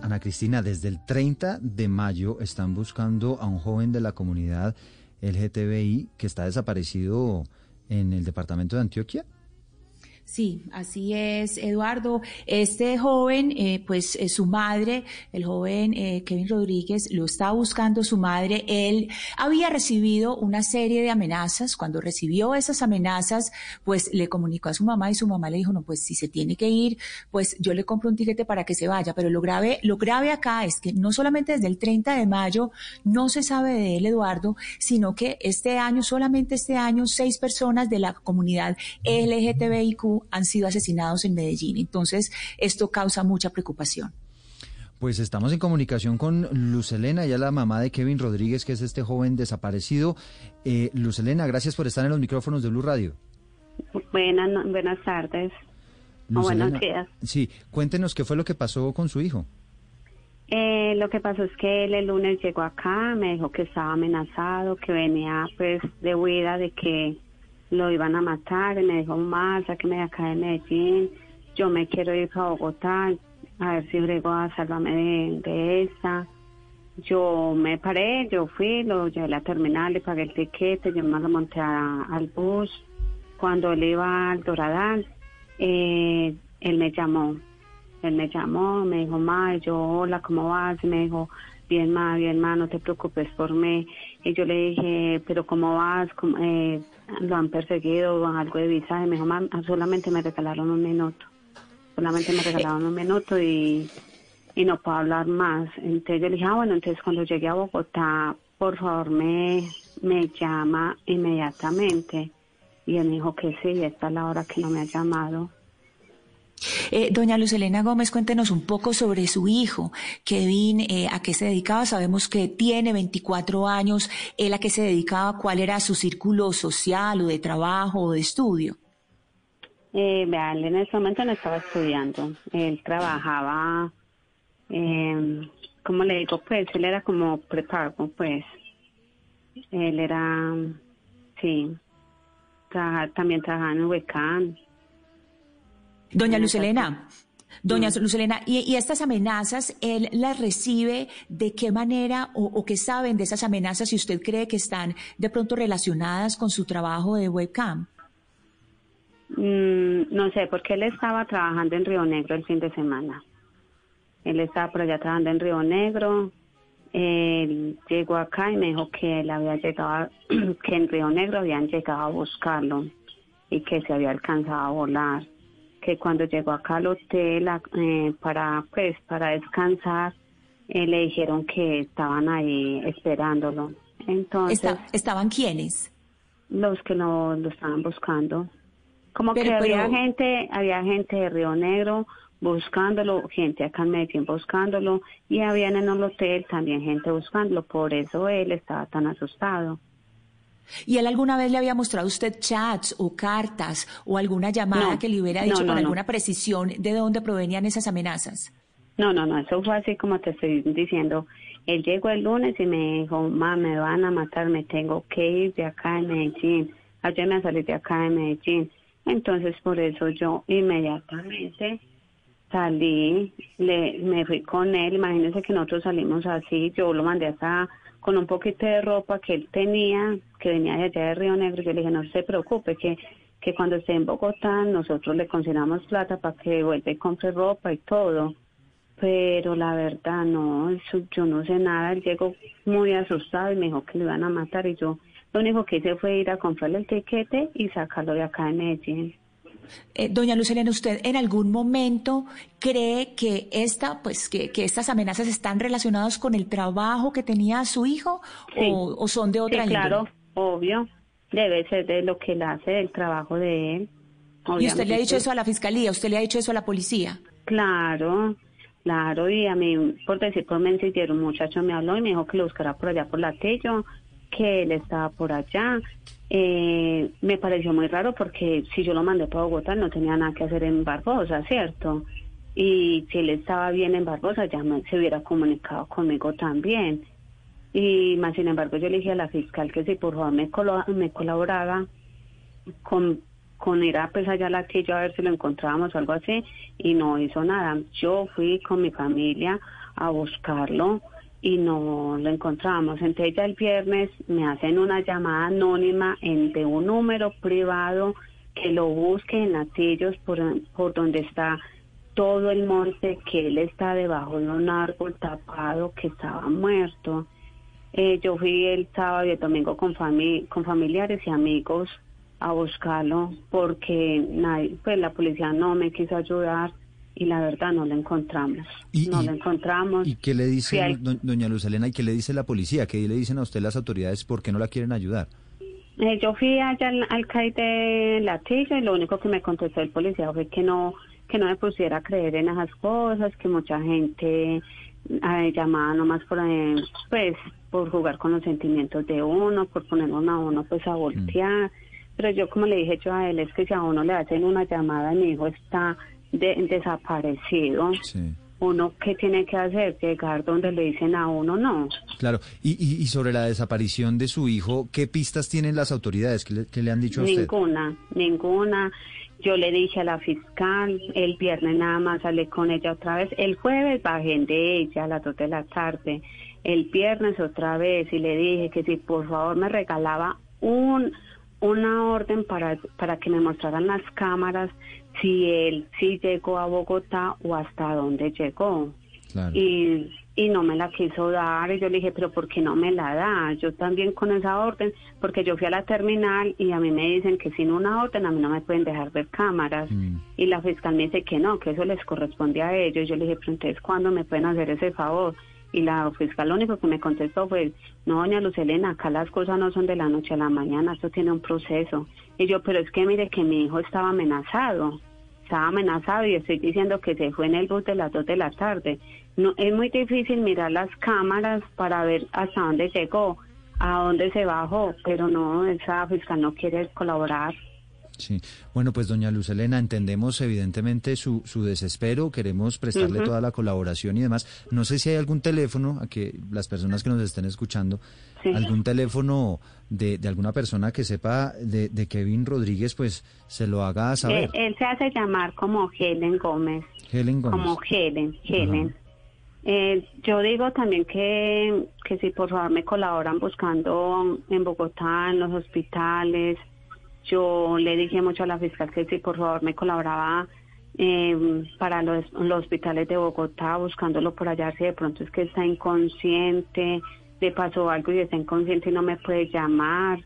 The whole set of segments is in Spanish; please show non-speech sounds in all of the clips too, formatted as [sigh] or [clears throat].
Ana Cristina, desde el 30 de mayo están buscando a un joven de la comunidad LGTBI que está desaparecido en el departamento de Antioquia. Sí, así es, Eduardo. Este joven, eh, pues eh, su madre, el joven eh, Kevin Rodríguez, lo está buscando su madre. Él había recibido una serie de amenazas. Cuando recibió esas amenazas, pues le comunicó a su mamá y su mamá le dijo, no, pues si se tiene que ir, pues yo le compro un tiquete para que se vaya. Pero lo grave, lo grave acá es que no solamente desde el 30 de mayo no se sabe de él, Eduardo, sino que este año, solamente este año, seis personas de la comunidad LGTBIQ han sido asesinados en Medellín. Entonces, esto causa mucha preocupación. Pues estamos en comunicación con Lucelena, ya la mamá de Kevin Rodríguez, que es este joven desaparecido. Eh, Lucelena, gracias por estar en los micrófonos de Blue Radio. Buenas, buenas tardes. buenos días. Sí, cuéntenos qué fue lo que pasó con su hijo. Eh, lo que pasó es que él el lunes llegó acá, me dijo que estaba amenazado, que venía pues de huida de que lo iban a matar y me dijo, más, sáqueme de acá de Medellín, yo me quiero ir a Bogotá, a ver si brego a salvarme de, de esta. Yo me paré, yo fui, lo llevé a la terminal, le pagué el tiquete, yo me lo monté al bus. Cuando él iba al Doradal, eh, él me llamó, él me llamó, me dijo, ma, yo, hola, ¿cómo vas? Me dijo, bien, ma, bien, ma, no te preocupes por mí. Y yo le dije, pero ¿cómo vas? Eh, ¿Lo han perseguido o algo de visaje? Me dijo, ma, solamente me regalaron un minuto. Solamente me regalaron un minuto y, y no puedo hablar más. Entonces yo le dije, ah, bueno, entonces cuando llegue a Bogotá, por favor me, me llama inmediatamente. Y él me dijo que sí, esta es la hora que no me ha llamado. Eh, doña Luz Elena Gómez, cuéntenos un poco sobre su hijo, Kevin, eh, a qué se dedicaba. Sabemos que tiene 24 años. ¿Él a qué se dedicaba? ¿Cuál era su círculo social o de trabajo o de estudio? Eh, en ese momento no estaba estudiando. Él trabajaba, eh, ¿cómo le digo? Pues él era como prepago, pues. Él era, sí, también trabajaba en Huecán Doña Lucelena, Doña Lucelena, y, estas amenazas, ¿él las recibe de qué manera o, qué saben de esas amenazas si usted cree que están de pronto relacionadas con su trabajo de webcam? Mm, no sé, porque él estaba trabajando en Río Negro el fin de semana. Él estaba por allá trabajando en Río Negro. Él llegó acá y me dijo que él había llegado, [clears throat] que en Río Negro habían llegado a buscarlo y que se había alcanzado a volar que cuando llegó acá al hotel eh, para pues para descansar eh, le dijeron que estaban ahí esperándolo. Entonces estaban quiénes los que no lo estaban buscando. Como que había gente había gente de Río Negro buscándolo gente acá en Medellín buscándolo y habían en el hotel también gente buscándolo. Por eso él estaba tan asustado ¿Y él alguna vez le había mostrado a usted chats o cartas o alguna llamada que le hubiera dicho con alguna precisión de dónde provenían esas amenazas? No, no, no, eso fue así como te estoy diciendo. Él llegó el lunes y me dijo, mamá, me van a matar, me tengo que ir de acá de Medellín, ayúdame a salir de acá de Medellín. Entonces, por eso yo inmediatamente salí, le, me fui con él, imagínense que nosotros salimos así, yo lo mandé hasta con un poquito de ropa que él tenía, que venía de allá de Río Negro, yo le dije, no se preocupe, que, que cuando esté en Bogotá nosotros le consignamos plata para que vuelva y compre ropa y todo. Pero la verdad, no, eso, yo no sé nada, él llegó muy asustado y me dijo que le iban a matar y yo lo único que hice fue ir a comprarle el tiquete y sacarlo de acá de Medellín. Eh, doña Lucelena, ¿usted en algún momento cree que esta, pues, que, que, estas amenazas están relacionadas con el trabajo que tenía su hijo o, son de otra sí, Claro, obvio. Debe ser de lo que él hace, del trabajo de él. ¿Y usted le ha dicho eso a la fiscalía? ¿Usted le ha dicho eso a la policía? Claro, claro. Y a mí, por decir por mentir, un muchacho me habló y me dijo que lo buscara por allá por la Tello, que él estaba por allá eh, me pareció muy raro porque si yo lo mandé para Bogotá no tenía nada que hacer en Barbosa, ¿cierto? Y si él estaba bien en Barbosa ya se hubiera comunicado conmigo también. Y más sin embargo yo le dije a la fiscal que si por favor me, me colaboraba con con ir a pues allá a la tilla a ver si lo encontrábamos o algo así y no hizo nada. Yo fui con mi familia a buscarlo y no lo encontramos. Entonces ya el viernes me hacen una llamada anónima en, de un número privado que lo busque en Latillos por, por donde está todo el monte, que él está debajo de un árbol tapado que estaba muerto. Eh, yo fui el sábado y el domingo con, fami con familiares y amigos a buscarlo porque nadie, pues la policía no me quiso ayudar y la verdad no lo encontramos. no lo encontramos. ¿Y qué le dice doña Luz Elena y qué le dice la policía? ¿Qué le dicen a usted las autoridades por qué no la quieren ayudar? Eh, yo fui allá al, al CAI de Latilla y lo único que me contestó el policía fue que no que no me pusiera a creer en esas cosas, que mucha gente eh, llamaba nomás por eh, pues por jugar con los sentimientos de uno, por poner a uno pues a voltear. Mm. Pero yo como le dije yo a él es que si a uno le hacen una llamada mi hijo está desaparecido. Uno, ¿qué tiene que hacer? Llegar donde le dicen a uno no. Claro, y, y, sobre la desaparición de su hijo, ¿qué pistas tienen las autoridades? ¿Qué le, han dicho a usted? Ninguna, ninguna. Yo le dije a la fiscal, el viernes nada más hablé con ella otra vez. El jueves bajé de ella a las dos de la tarde. El viernes otra vez y le dije que si por favor me regalaba un una orden para, para que me mostraran las cámaras si él sí llegó a Bogotá o hasta dónde llegó. Y, y no me la quiso dar y yo le dije, pero ¿por qué no me la da? Yo también con esa orden, porque yo fui a la terminal y a mí me dicen que sin una orden a mí no me pueden dejar ver cámaras. Mm. Y la fiscal me dice que no, que eso les corresponde a ellos. Yo le dije, pero entonces, ¿cuándo me pueden hacer ese favor? Y la fiscal lo único que me contestó fue, no, doña Lucelena, acá las cosas no son de la noche a la mañana, esto tiene un proceso. Y yo, pero es que mire que mi hijo estaba amenazado, estaba amenazado y estoy diciendo que se fue en el bus de las dos de la tarde. No, es muy difícil mirar las cámaras para ver hasta dónde llegó, a dónde se bajó, pero no, esa fiscal no quiere colaborar. Sí, bueno, pues doña Luz Elena, entendemos evidentemente su, su desespero, queremos prestarle toda la colaboración y demás. No sé si hay algún teléfono, a que las personas que nos estén escuchando, algún teléfono de, de, alguna persona que sepa de, de, Kevin Rodríguez, pues se lo haga saber. Eh, él, se hace llamar como Helen Gómez. Helen Gómez. Como Helen, Helen. Eh, yo digo también que, que si por favor me colaboran buscando en Bogotá, en los hospitales, yo le dije mucho a la fiscal que si por favor me colaboraba eh, para los, hospitales de Bogotá, buscándolo por allá, si de pronto es que está inconsciente, le pasó algo y está inconsciente y no me puede llamar.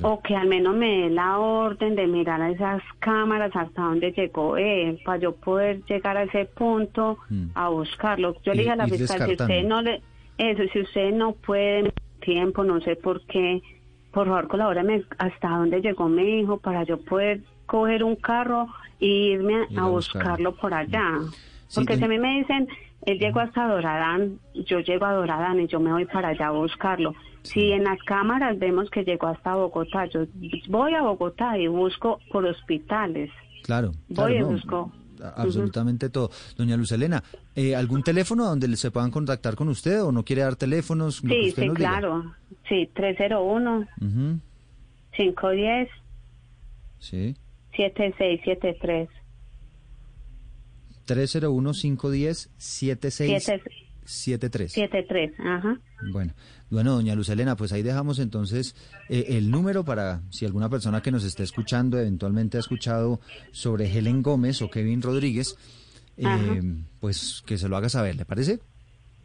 O que al menos me dé la orden de mirar a esas cámaras hasta dónde llegó él, para yo poder llegar a ese punto mm. a buscarlo. Yo le dije a la fiscal, si usted no le, eso, si usted no puede tiempo, no sé por qué, por favor colabórame hasta dónde llegó mi hijo para yo poder coger un carro e irme a, buscarlo por allá. Porque si a mí me dicen, él llegó hasta Doradán, yo llego a Doradán y yo me voy para allá a buscarlo. Si en las cámaras vemos que llegó hasta Bogotá, yo voy a Bogotá y busco por hospitales. Claro. Voy y busco absolutamente todo. Doña Luz Elena, eh, ¿algún teléfono donde se puedan contactar con usted o no quiere dar teléfonos? Sí, sí, claro. Sí, 301 510 Sí. 7673. 301 510 7673. 73. 73, ajá. Bueno, bueno, doña Luz Elena, pues ahí dejamos entonces eh, el número para si alguna persona que nos esté escuchando eventualmente ha escuchado sobre Helen Gómez o Kevin Rodríguez, eh, pues que se lo haga saber, ¿le parece?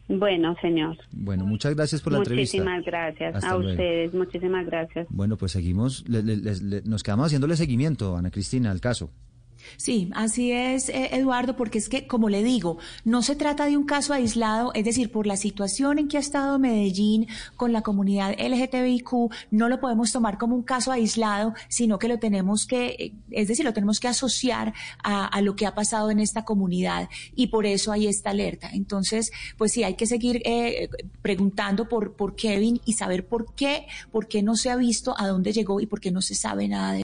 Bueno, señor. Bueno, muchas gracias por la entrevista. Muchísimas gracias a ustedes, muchísimas gracias. Bueno, pues seguimos, nos quedamos haciéndole seguimiento, Ana Cristina, al caso. Sí, así es, eh, Eduardo, porque es que, como le digo, no se trata de un caso aislado, es decir, por la situación en que ha estado Medellín con la comunidad LGTBIQ, no lo podemos tomar como un caso aislado, sino que lo tenemos que, es decir, lo tenemos que asociar a, lo que ha pasado en esta comunidad y por eso hay esta alerta. Entonces, pues sí, hay que seguir eh, preguntando por, por Kevin y saber por qué, por qué no se ha visto a dónde llegó y por qué no se sabe nada de